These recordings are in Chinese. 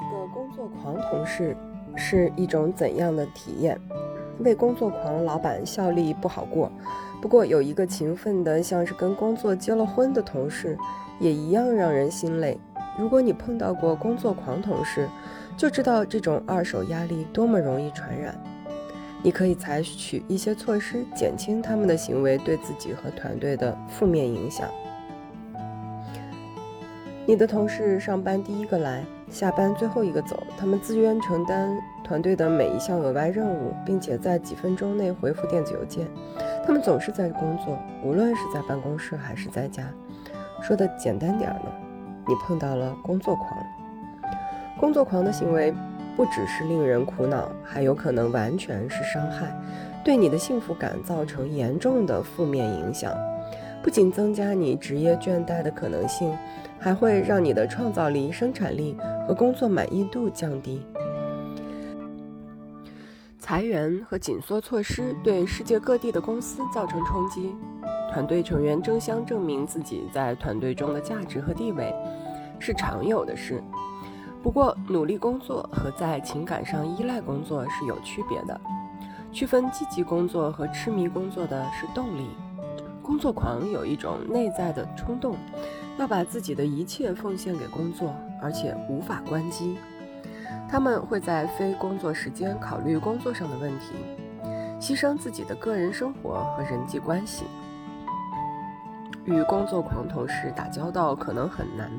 一个工作狂同事是一种怎样的体验？为工作狂老板效力不好过，不过有一个勤奋的像是跟工作结了婚的同事，也一样让人心累。如果你碰到过工作狂同事，就知道这种二手压力多么容易传染。你可以采取一些措施，减轻他们的行为对自己和团队的负面影响。你的同事上班第一个来，下班最后一个走，他们自愿承担团队的每一项额外任务，并且在几分钟内回复电子邮件。他们总是在工作，无论是在办公室还是在家。说的简单点呢，你碰到了工作狂。工作狂的行为不只是令人苦恼，还有可能完全是伤害，对你的幸福感造成严重的负面影响。不仅增加你职业倦怠的可能性。还会让你的创造力、生产力和工作满意度降低。裁员和紧缩措施对世界各地的公司造成冲击，团队成员争相证明自己在团队中的价值和地位，是常有的事。不过，努力工作和在情感上依赖工作是有区别的。区分积极工作和痴迷工作的是动力。工作狂有一种内在的冲动。要把自己的一切奉献给工作，而且无法关机。他们会在非工作时间考虑工作上的问题，牺牲自己的个人生活和人际关系。与工作狂同事打交道可能很难，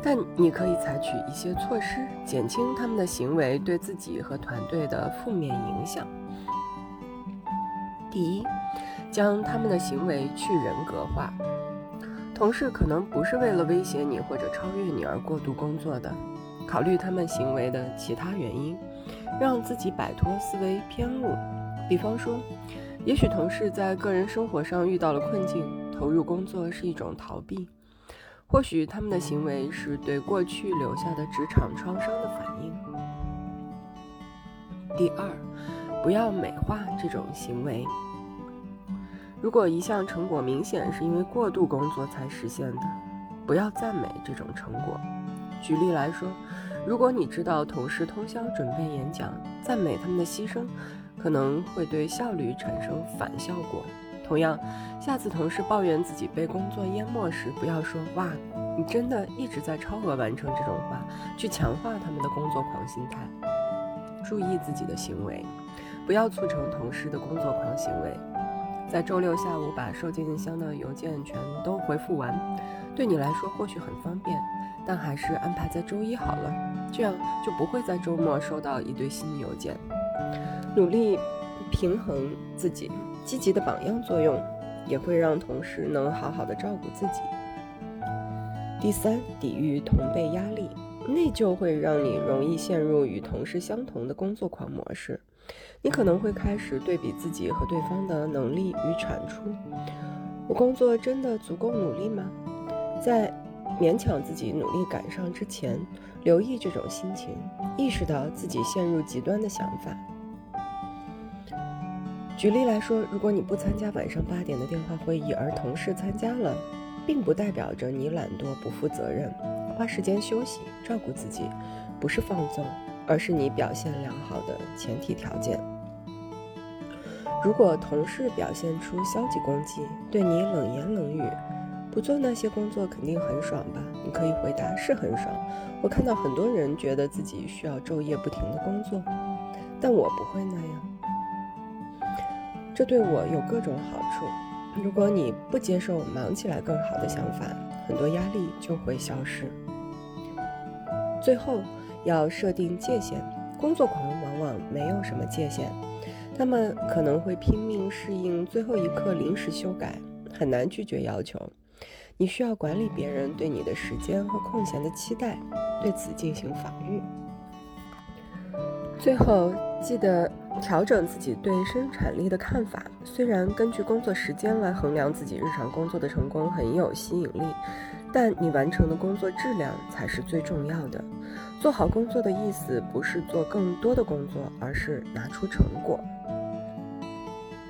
但你可以采取一些措施，减轻他们的行为对自己和团队的负面影响。第一，将他们的行为去人格化。同事可能不是为了威胁你或者超越你而过度工作的，考虑他们行为的其他原因，让自己摆脱思维偏误。比方说，也许同事在个人生活上遇到了困境，投入工作是一种逃避；或许他们的行为是对过去留下的职场创伤的反应。第二，不要美化这种行为。如果一项成果明显是因为过度工作才实现的，不要赞美这种成果。举例来说，如果你知道同事通宵准备演讲，赞美他们的牺牲，可能会对效率产生反效果。同样，下次同事抱怨自己被工作淹没时，不要说“哇，你真的一直在超额完成”这种话，去强化他们的工作狂心态。注意自己的行为，不要促成同事的工作狂行为。在周六下午把收件箱的邮件全都回复完，对你来说或许很方便，但还是安排在周一好了，这样就不会在周末收到一堆新邮件。努力平衡自己，积极的榜样作用也会让同事能好好的照顾自己。第三，抵御同辈压力，内疚会让你容易陷入与同事相同的工作狂模式。你可能会开始对比自己和对方的能力与产出。我工作真的足够努力吗？在勉强自己努力赶上之前，留意这种心情，意识到自己陷入极端的想法。举例来说，如果你不参加晚上八点的电话会议，而同事参加了，并不代表着你懒惰不负责任。花时间休息，照顾自己，不是放纵。而是你表现良好的前提条件。如果同事表现出消极攻击，对你冷言冷语，不做那些工作肯定很爽吧？你可以回答是很爽。我看到很多人觉得自己需要昼夜不停的工作，但我不会那样。这对我有各种好处。如果你不接受忙起来更好的想法，很多压力就会消失。最后。要设定界限，工作狂往往没有什么界限，他们可能会拼命适应最后一刻临时修改，很难拒绝要求。你需要管理别人对你的时间和空闲的期待，对此进行防御。最后，记得调整自己对生产力的看法。虽然根据工作时间来衡量自己日常工作的成功很有吸引力。但你完成的工作质量才是最重要的。做好工作的意思不是做更多的工作，而是拿出成果。